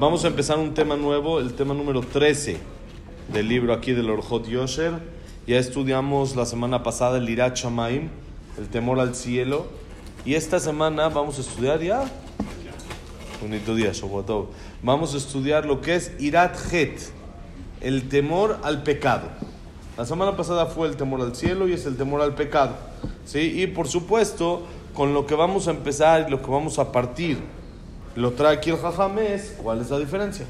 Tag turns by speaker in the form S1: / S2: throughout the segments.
S1: Vamos a empezar un tema nuevo, el tema número 13 del libro aquí del Orjot Yosher. Ya estudiamos la semana pasada el Irat Shamaim, el temor al cielo. Y esta semana vamos a estudiar ya. Bonito día, Shavuatov. Vamos a estudiar lo que es Irat Het, el temor al pecado. La semana pasada fue el temor al cielo y es el temor al pecado. ¿sí? Y por supuesto con lo que vamos a empezar y lo que vamos a partir. Lo trae aquí el jajam es, ¿cuál es la diferencia?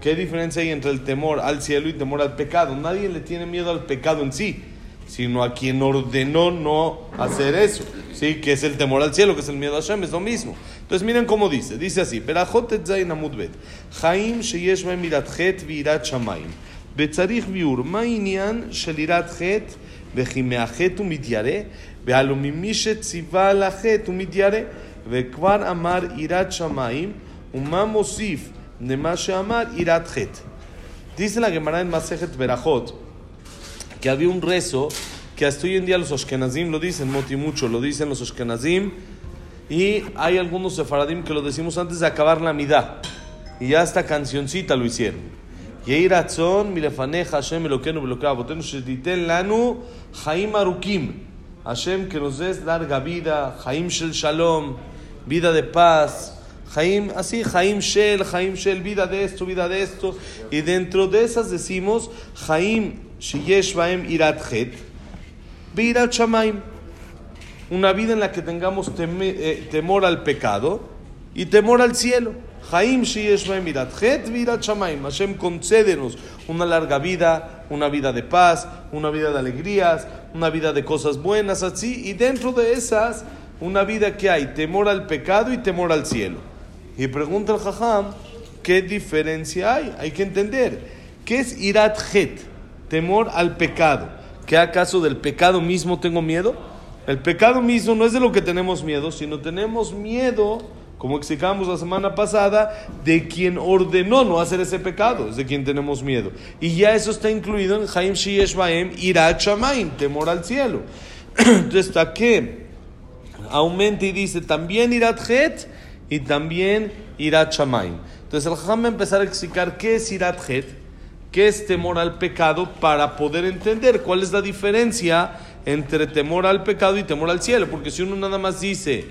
S1: ¿Qué diferencia hay entre el temor al cielo y temor al pecado? Nadie le tiene miedo al pecado en sí, sino a quien ordenó no hacer eso. Sí, que es el temor al cielo, que es el miedo a Hashem, es lo mismo. Entonces miren cómo dice, dice así, יראת חטא וכי מהחטא הוא מתיירא, והלא ממי שציווה על החטא הוא מתיירא, וכבר אמר יראת שמיים, ומה מוסיף למה שאמר יראת חטא. Dice la Gemara en Masejet Berajot que había un rezo que hasta hoy en día los Ashkenazim lo dicen, Moti mucho, lo dicen los Ashkenazim, y hay algunos Sefaradim que lo decimos antes de acabar la Midah, y ya esta cancioncita lo hicieron. יהי רצון מלפניך השם אלוקינו ואלוקי אבותינו שתיתן לנו חיים ארוכים. Hashem que nos des larga vida, Jaim Shel Shalom, vida de paz, Jaim, así, Jaim Shel, Jaim Shel, vida de esto, vida de esto. Y dentro de esas decimos, Jaim Sheyesh Baem Irat Het, Virat Shamaim. Una vida en la que tengamos eh, temor al pecado y temor al cielo. Jaim. Hashem, concédenos una larga vida, una vida de paz, una vida de alegrías, una vida de cosas buenas, así, y dentro de esas, una vida que hay temor al pecado y temor al cielo. Y pregunta el Jajam, ¿qué diferencia hay? Hay que entender, ¿qué es irat het? Temor al pecado. ¿Qué acaso del pecado mismo tengo miedo? El pecado mismo no es de lo que tenemos miedo, sino tenemos miedo como explicamos la semana pasada, de quien ordenó no hacer ese pecado, es de quien tenemos miedo. Y ya eso está incluido en Haim Shiesh Baem, Irat Shamaim, temor al cielo. Entonces, ¿está qué? Aumenta y dice también Irat Het y también Irat Shamaim. Entonces, el Jajam va a empezar a explicar qué es Irat Het, qué es temor al pecado, para poder entender cuál es la diferencia entre temor al pecado y temor al cielo. Porque si uno nada más dice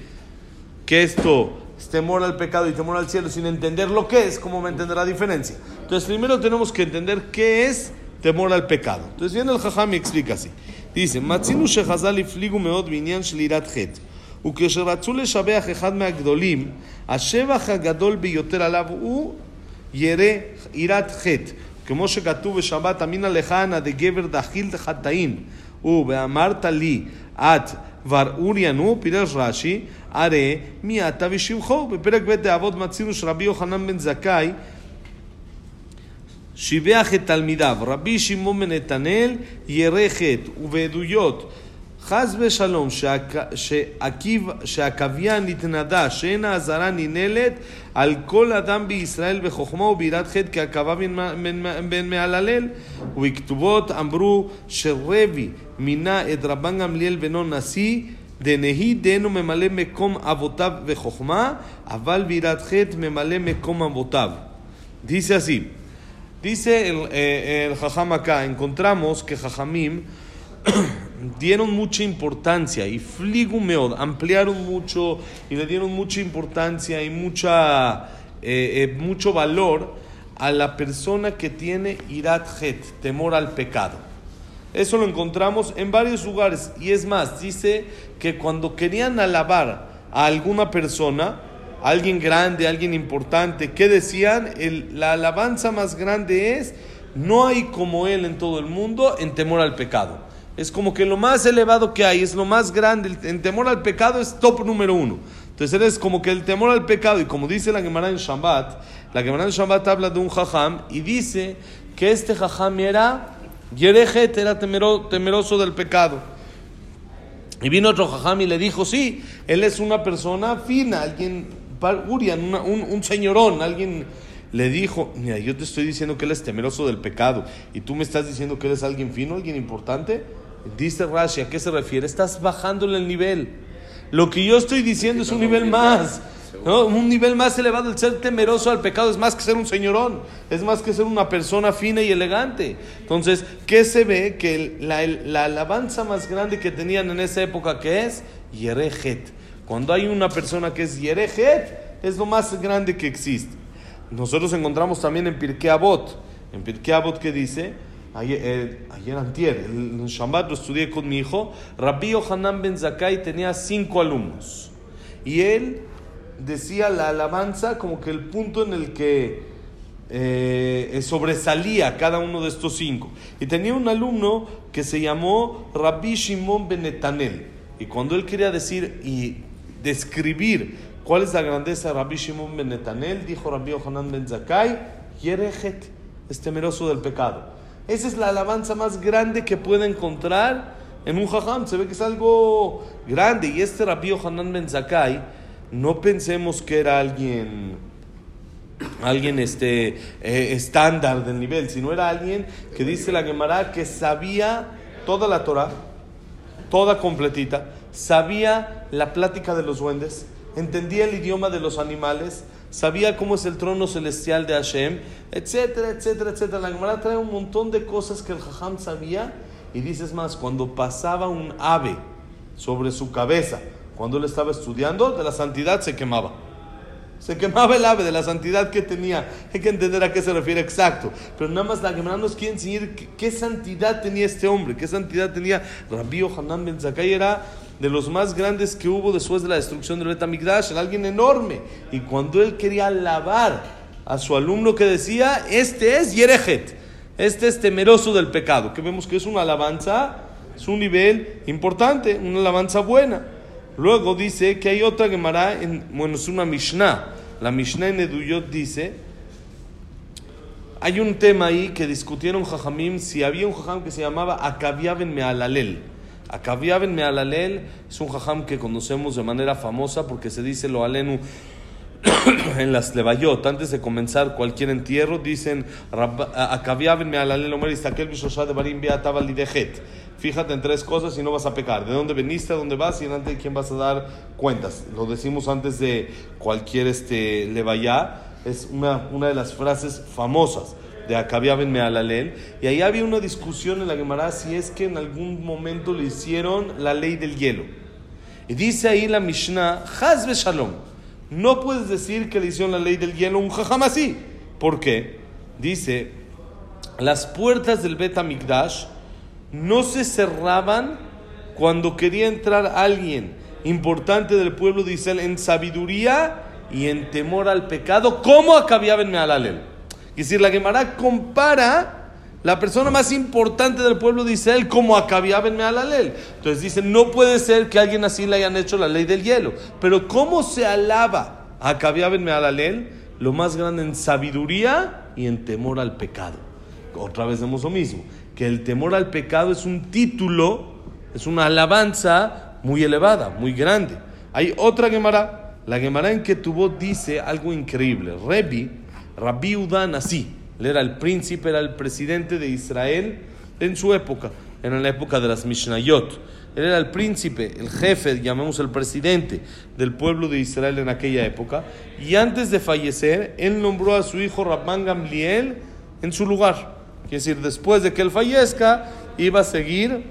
S1: que esto es temor al pecado y temor al cielo sin entender lo que es, ¿cómo me entender la diferencia? Entonces, primero tenemos que entender qué es temor al pecado. Entonces, viene el Jajam y explica así. Dice, מצאנו שחז"ל הפליגו מאוד בעניין של יראת חטא. וכשרצו לשבח אחד מהגדולים, השבח הגדול ביותר עליו הוא ירא יראת חטא. כמו שכתוב בשבת, אמינא לך אנא דגבר דחיל חטאים. ואמרת לי, את כבר אוריינו, פירש רש"י, הרי מי אתה ושבחו. בפרק ב' דאבות מצינו שרבי יוחנן בן זכאי שיבח את תלמידיו, רבי שמעון בן נתנאל חטא, ובעדויות חס ושלום שהקוויין נתנדה שאין האזהרה ננעלת על כל אדם בישראל בחוכמה וביראת חטא כעקבה בין מעל הלל ובכתובות אמרו שרבי מינה את רבן גמליאל בנו נשיא דנהי דנו ממלא מקום אבותיו וחוכמה אבל ביראת חטא ממלא מקום אבותיו Dice así, dice el, eh, el Jajam acá, encontramos que Jajamim dieron mucha importancia y fligumeod, ampliaron mucho y le dieron mucha importancia y mucha, eh, eh, mucho valor a la persona que tiene irat het, temor al pecado. Eso lo encontramos en varios lugares y es más, dice que cuando querían alabar a alguna persona, alguien grande, alguien importante, ¿qué decían? El, la alabanza más grande es, no hay como él en todo el mundo en temor al pecado. Es como que lo más elevado que hay, es lo más grande. El temor al pecado es top número uno. Entonces es como que el temor al pecado, y como dice la Gemara en Shabbat, la Gemara en Shabbat habla de un jajam y dice que este jajam era Yerejet, era temero, temeroso del pecado. Y vino otro jajam y le dijo, sí, él es una persona fina, alguien, Urian, una, un, un señorón, alguien le dijo, mira, yo te estoy diciendo que él es temeroso del pecado y tú me estás diciendo que él es alguien fino, alguien importante. Dice Rashi, ¿a qué se refiere? Estás bajándole el nivel. Lo que yo estoy diciendo es un nivel más. Un nivel más elevado, el ser temeroso al pecado es más que ser un señorón, es más que ser una persona fina y elegante. Entonces, ¿qué se ve? Que la, la alabanza más grande que tenían en esa época, que es Yerejet. Cuando hay una persona que es Yerejet, es lo más grande que existe. Nosotros encontramos también en Pirkei Avot, en Pirkei Avot que dice, ayer, eh, ayer antier, en Shabbat lo estudié con mi hijo, Rabbi Yohanan Ben Zakai tenía cinco alumnos. Y él decía la alabanza como que el punto en el que eh, sobresalía cada uno de estos cinco. Y tenía un alumno que se llamó Rabbi Shimon Benetanel. Y cuando él quería decir y describir cuál es la grandeza de Rabbi Shimon Benetanel, dijo Rabbi Yohanan Ben Zakai, Yerejet, es temeroso del pecado. Esa es la alabanza más grande que puede encontrar en un jajam. Se ve que es algo grande. Y este Rabbi Yohanan Ben Zakai, no pensemos que era alguien alguien este eh, estándar del nivel, sino era alguien que dice la Gemara que sabía toda la Torah, toda completita, sabía la plática de los duendes, entendía el idioma de los animales, sabía cómo es el trono celestial de Hashem, etcétera, etcétera, etcétera. La Gemara trae un montón de cosas que el Jajam sabía y dices más, cuando pasaba un ave sobre su cabeza, cuando él estaba estudiando, de la santidad se quemaba. Se quemaba el ave de la santidad que tenía. Hay que entender a qué se refiere exacto. Pero nada más la Gemara nos quiere enseñar qué, santidad tenía este hombre, qué santidad tenía Rabbi Hanan Ben Zakai. Era de los más grandes que hubo después de la destrucción del Betamigdash. Era alguien enorme. Y cuando él quería alabar a su alumno que decía, este es Yerejet, este es temeroso del pecado. Que vemos que es una alabanza, es un nivel importante, una alabanza buena. Luego dice que hay otra Gemara, en, bueno, es una Mishnah. La Mishnah en Eduyot dice, hay un tema ahí que discutieron Jajamim si había un Jajam que se llamaba Akaviaben Mealalel. Akaviaben Mealalel es un Jajam que conocemos de manera famosa porque se dice lo alenu en las Levayot, antes de comenzar cualquier entierro, dicen fíjate en tres cosas y no vas a pecar. ¿De dónde veniste, a dónde vas y delante de quién vas a dar cuentas? Lo decimos antes de cualquier este, levayá. Es una, una de las frases famosas de Acabia Ben Mealalel. Y ahí había una discusión en la Gemara si es que en algún momento le hicieron la ley del hielo. Y dice ahí la Mishnah, Hazbe Shalom. No puedes decir que le hicieron la ley del hielo un jajam así. ¿Por qué? Dice, las puertas del Bet Mikdash no se cerraban cuando quería entrar alguien importante del pueblo de Israel en sabiduría y en temor al pecado, como acababa en Mealalel. Es decir, la Gemara compara la persona más importante del pueblo de Israel como acababa en Mealalel. Entonces dice, no puede ser que alguien así le hayan hecho la ley del hielo. Pero ¿cómo se alaba a acababa en Mealalel? Lo más grande en sabiduría y en temor al pecado. Otra vez vemos lo mismo que el temor al pecado es un título, es una alabanza muy elevada, muy grande. Hay otra Gemara, la Gemara en que tuvo dice algo increíble. Rebi, Rabbi Udan así, él era el príncipe, era el presidente de Israel en su época, en la época de las Mishnayot. Él era el príncipe, el jefe, llamemos el presidente del pueblo de Israel en aquella época. Y antes de fallecer, él nombró a su hijo Rabban Gamliel en su lugar. Quiere decir, después de que él fallezca, iba a seguir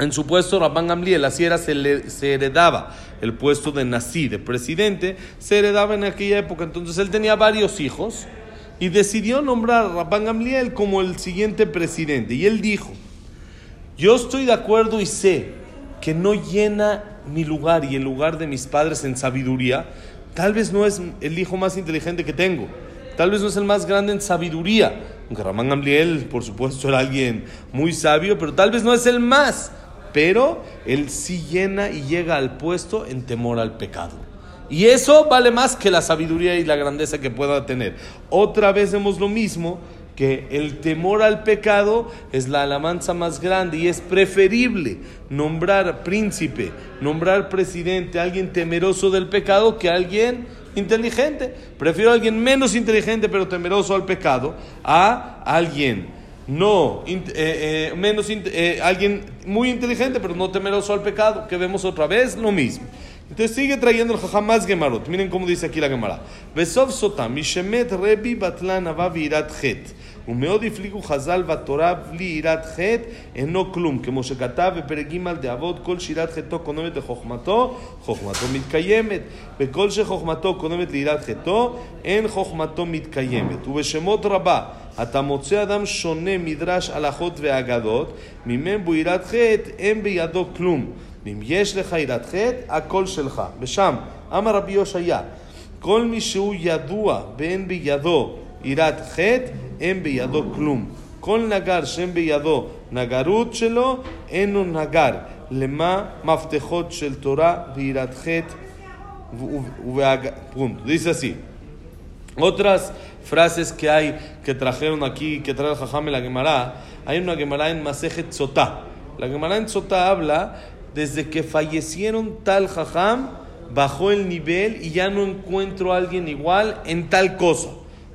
S1: en su puesto Rabban Gamliel. Así era, se, se heredaba el puesto de Nací, de presidente, se heredaba en aquella época. Entonces él tenía varios hijos y decidió nombrar a Rabban Gamliel como el siguiente presidente. Y él dijo, yo estoy de acuerdo y sé que no llena mi lugar y el lugar de mis padres en sabiduría. Tal vez no es el hijo más inteligente que tengo. Tal vez no es el más grande en sabiduría aunque Ramán Gamliel, por supuesto, era alguien muy sabio, pero tal vez no es el más. Pero él sí llena y llega al puesto en temor al pecado. Y eso vale más que la sabiduría y la grandeza que pueda tener. Otra vez vemos lo mismo, que el temor al pecado es la alabanza más grande y es preferible nombrar príncipe, nombrar presidente, alguien temeroso del pecado que alguien inteligente. Prefiero a alguien menos inteligente pero temeroso al pecado a alguien no eh, eh, menos eh, alguien muy inteligente pero no temeroso al pecado que vemos otra vez lo mismo Entonces sigue trayendo el jajam más gemarot. Miren cómo dice aquí la gemara. Besov sota, mishemet rebi batlan avavirat het. ומאוד הפליגו חז"ל בתורה בלי יראת חטא אינו כלום, כמו שכתב בפרק ג' דאבות כל שירת חטאו קודמת לחוכמתו, חוכמתו מתקיימת. וכל שחוכמתו קודמת ליראת חטאו, אין חוכמתו מתקיימת. ובשמות רבה, אתה מוצא אדם שונה מדרש הלכות ואגדות, ממם בו יראת חטא, אין בידו כלום. ואם יש לך יראת חטא, הכל שלך. ושם, אמר רבי יושעיה, כל מי שהוא ידוע ואין בידו יראת חטא, אין בידו כלום. כל נגר שאין בידו נגרות שלו, אינו נגר. למה מפתחות של תורה ויראת חטא Punto. Dice así. Otras frases que hay que trajeron aquí, que trae el Jajam en la Gemara, hay una Gemara en Masejet Sotá. La Gemara en Sotá habla desde que fallecieron tal Jajam, bajó el nivel y ya no encuentro a alguien igual en tal cosa.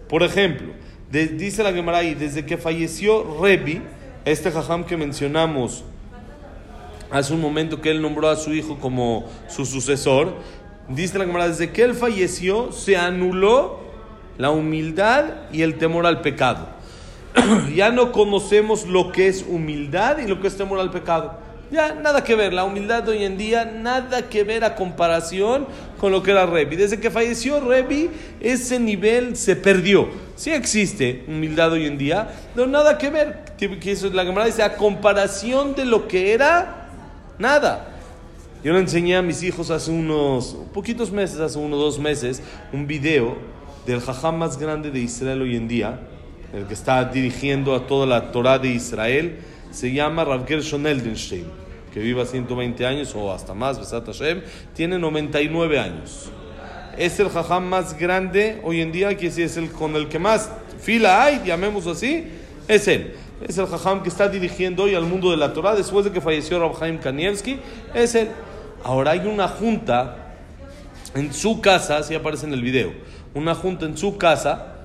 S1: Por ejemplo, dice la Gemara ahí, desde que falleció Rebi, este Jajam que mencionamos hace un momento que él nombró a su hijo como su sucesor, dice la Gemara, desde que él falleció se anuló la humildad y el temor al pecado. ya no conocemos lo que es humildad y lo que es temor al pecado. Ya nada que ver, la humildad hoy en día, nada que ver a comparación con lo que era Rebi. Desde que falleció Rebi, ese nivel se perdió. Sí existe humildad hoy en día, pero nada que ver. La Gemara dice, a comparación de lo que era, nada. Yo le enseñé a mis hijos hace unos poquitos meses, hace unos dos meses, un video del jajam más grande de Israel hoy en día, el que está dirigiendo a toda la Torah de Israel, se llama Rav Gershon Eldenstein que viva 120 años o hasta más, Besat Hashem, tiene 99 años. Es el jajam más grande hoy en día, que si es el con el que más fila hay, llamemos así, es él. Es el jajam que está dirigiendo hoy al mundo de la Torah después de que falleció Rab Haim Kanievski, es él. Ahora hay una junta en su casa, así aparece en el video, una junta en su casa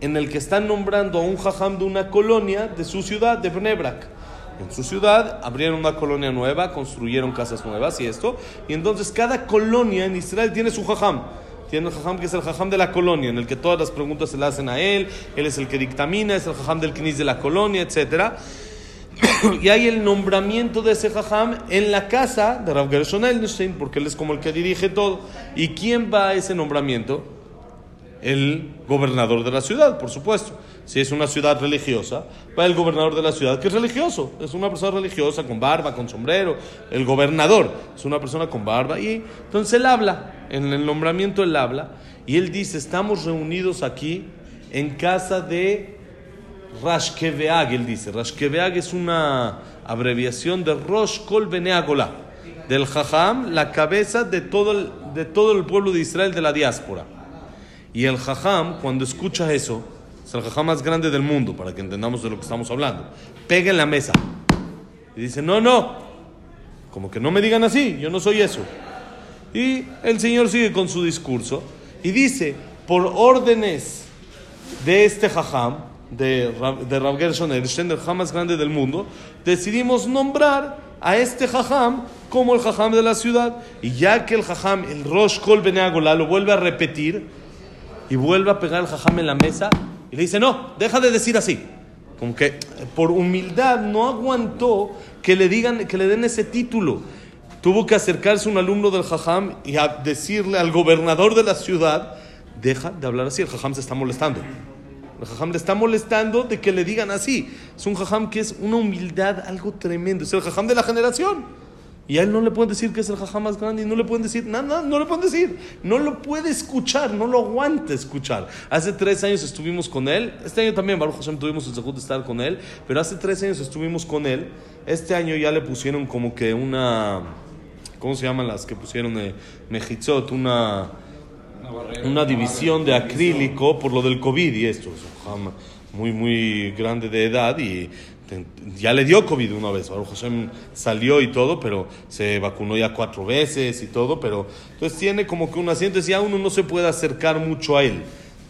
S1: en el que están nombrando a un jajam de una colonia de su ciudad, de Bnebrak su ciudad, abrieron una colonia nueva, construyeron casas nuevas y esto. Y entonces cada colonia en Israel tiene su jajam. Tiene el jajam que es el jajam de la colonia, en el que todas las preguntas se le hacen a él, él es el que dictamina, es el jajam del knis de la colonia, etc. y hay el nombramiento de ese jajam en la casa de Rav Gershon Elnstein, porque él es como el que dirige todo. ¿Y quién va a ese nombramiento? El gobernador de la ciudad, por supuesto. Si es una ciudad religiosa, va el gobernador de la ciudad, que es religioso, es una persona religiosa con barba, con sombrero. El gobernador es una persona con barba y entonces él habla, en el nombramiento él habla y él dice, estamos reunidos aquí en casa de Rashkeveag, él dice. Rashkeveag es una abreviación de Rosh Kol Beneagola, del Jajam, la cabeza de todo, el, de todo el pueblo de Israel de la diáspora. Y el Jajam, cuando escucha eso, es el jajá más grande del mundo, para que entendamos de lo que estamos hablando. Pega en la mesa. Y dice, no, no, como que no me digan así, yo no soy eso. Y el Señor sigue con su discurso y dice, por órdenes de este jajam, de, de Rav Gershon el jajam más grande del mundo, decidimos nombrar a este jajam como el jajam de la ciudad. Y ya que el jajam, el Rosh Kol Beneagola, lo vuelve a repetir y vuelve a pegar el jajam en la mesa, y le dice, no, deja de decir así. Como que por humildad no aguantó que le digan, que le den ese título. Tuvo que acercarse un alumno del Jajam y a decirle al gobernador de la ciudad, deja de hablar así, el Jajam se está molestando. El Jajam le está molestando de que le digan así. Es un Jajam que es una humildad, algo tremendo. Es el Jajam de la generación. Y a él no le pueden decir que es el jajá más grande y no le pueden decir nada, no le pueden decir. No lo puede escuchar, no lo aguanta escuchar. Hace tres años estuvimos con él. Este año también, Baruch Hashem, tuvimos el segundo de estar con él. Pero hace tres años estuvimos con él. Este año ya le pusieron como que una. ¿Cómo se llaman las que pusieron? Eh, Mejitzot, una. Una división de acrílico por lo del COVID y esto. Es un muy, muy grande de edad y ya le dio COVID una vez, Baruch Hashem salió y todo, pero se vacunó ya cuatro veces y todo, pero entonces tiene como que un asiento, y ya uno no se puede acercar mucho a él,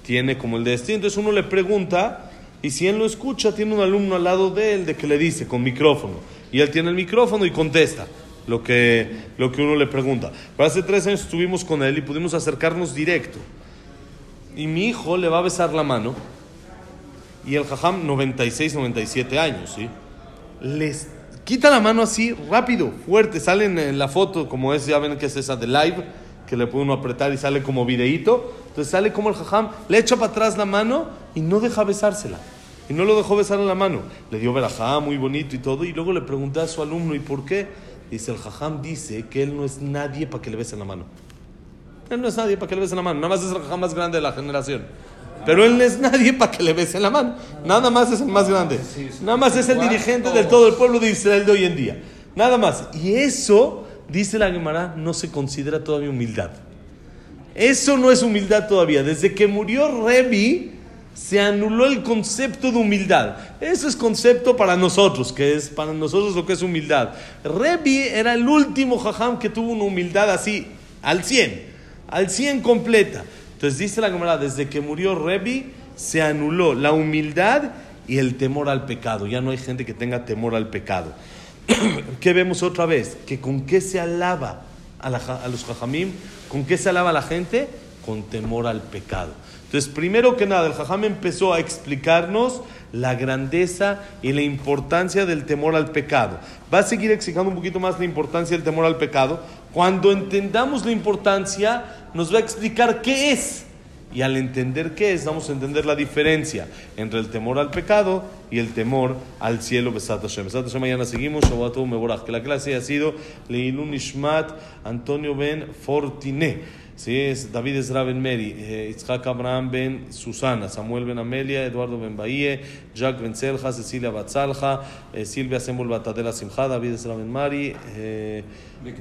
S1: tiene como el destino, entonces uno le pregunta y si él lo escucha, tiene un alumno al lado de él de que le dice con micrófono, y él tiene el micrófono y contesta. lo que, lo que uno le pregunta. Pero hace tres años estuvimos con él y pudimos acercarnos directo. Y mi hijo le va a besar la mano. Y el jajam, 96, 97 años, ¿sí? Les quita la mano así, rápido, fuerte. Salen en la foto, como es, ya ven que es esa de live, que le puede uno apretar y sale como videíto. Entonces sale como el jajam, le echa para atrás la mano y no deja besársela. Y no lo dejó besar en la mano. Le dio verajá, muy bonito y todo. Y luego le pregunté a su alumno, ¿y por qué? Dice, el jajam dice que él no es nadie para que le besen la mano. Él no es nadie para que le besen la mano. Nada más es el jajam más grande de la generación. Pero él no es nadie para que le besen la mano. Nada más es el más grande. Nada más es el dirigente de todo el pueblo de Israel de hoy en día. Nada más. Y eso, dice la Gemara, no se considera todavía humildad. Eso no es humildad todavía. Desde que murió Rebi, se anuló el concepto de humildad. Eso es concepto para nosotros, que es para nosotros lo que es humildad. Rebi era el último jajam que tuvo una humildad así, al 100, al 100 completa. Entonces dice la Gemara, desde que murió Rebi, se anuló la humildad y el temor al pecado. Ya no hay gente que tenga temor al pecado. ¿Qué vemos otra vez? Que con qué se alaba a, a los jajamim, con qué se alaba la gente, con temor al pecado. Entonces, primero que nada, el Jajam empezó a explicarnos la grandeza y la importancia del temor al pecado. Va a seguir explicando un poquito más la importancia del temor al pecado. Cuando entendamos la importancia, nos va a explicar qué es. Y al entender qué es, vamos a entender la diferencia entre el temor al pecado y el temor al cielo. Besat Hashem. Besat Hashem, mañana seguimos. Shabbat. Que la clase ha sido Leilun Ishmat Antonio Ben Fortiné. Sí, es David Ezra Ben Mary, eh, Itzhak Abraham Ben Susana, Samuel Ben Amelia, Eduardo Ben Bahie, Jack Ben Selja, Cecilia Batzalja, eh, Silvia Sembol Batadela Simcha, David Ezra Ben Mari, eh,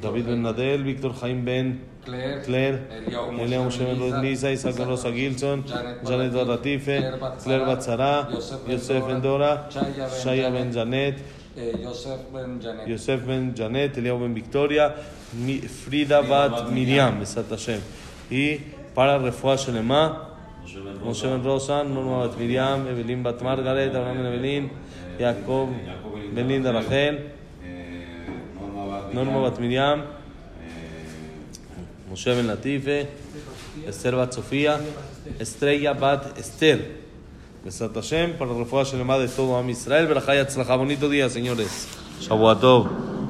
S1: David Ben Nadel, Víctor Jaime Ben
S2: Claire,
S1: Claire,
S2: Eliyahu
S1: Elia Moshe Ben
S2: Moshe Ben
S1: Nisa, Isaac Ben Rosa Gilson,
S2: Janet
S1: Janet Ben Ratife, Claire Batzara,
S2: Yosef Ben
S1: Dora, Shaya Ben
S2: Janet,
S1: Janet,
S2: eh, Yosef Ben Janet.
S1: Yosef Ben Janet, Eliyahu Ben Victoria, Mi- Frida Bat Miriam, Besat Hashem. Y para Refuah Shelema, Moshe Ben Rosa, Norma Bat Miriam, Evelyn Bat Margaret, Abraham Ben Evelyn, Jacob Ben Linda Rachel, Norma Bat Miriam, Moshe Ben Latife, Esther Bat Sofía, Estrella Bat Esther. Besat Hashem, para Refuah Shelema de todo Am Israel, Berajá y Atzlajá. Bonito día, señores. Shabuatov.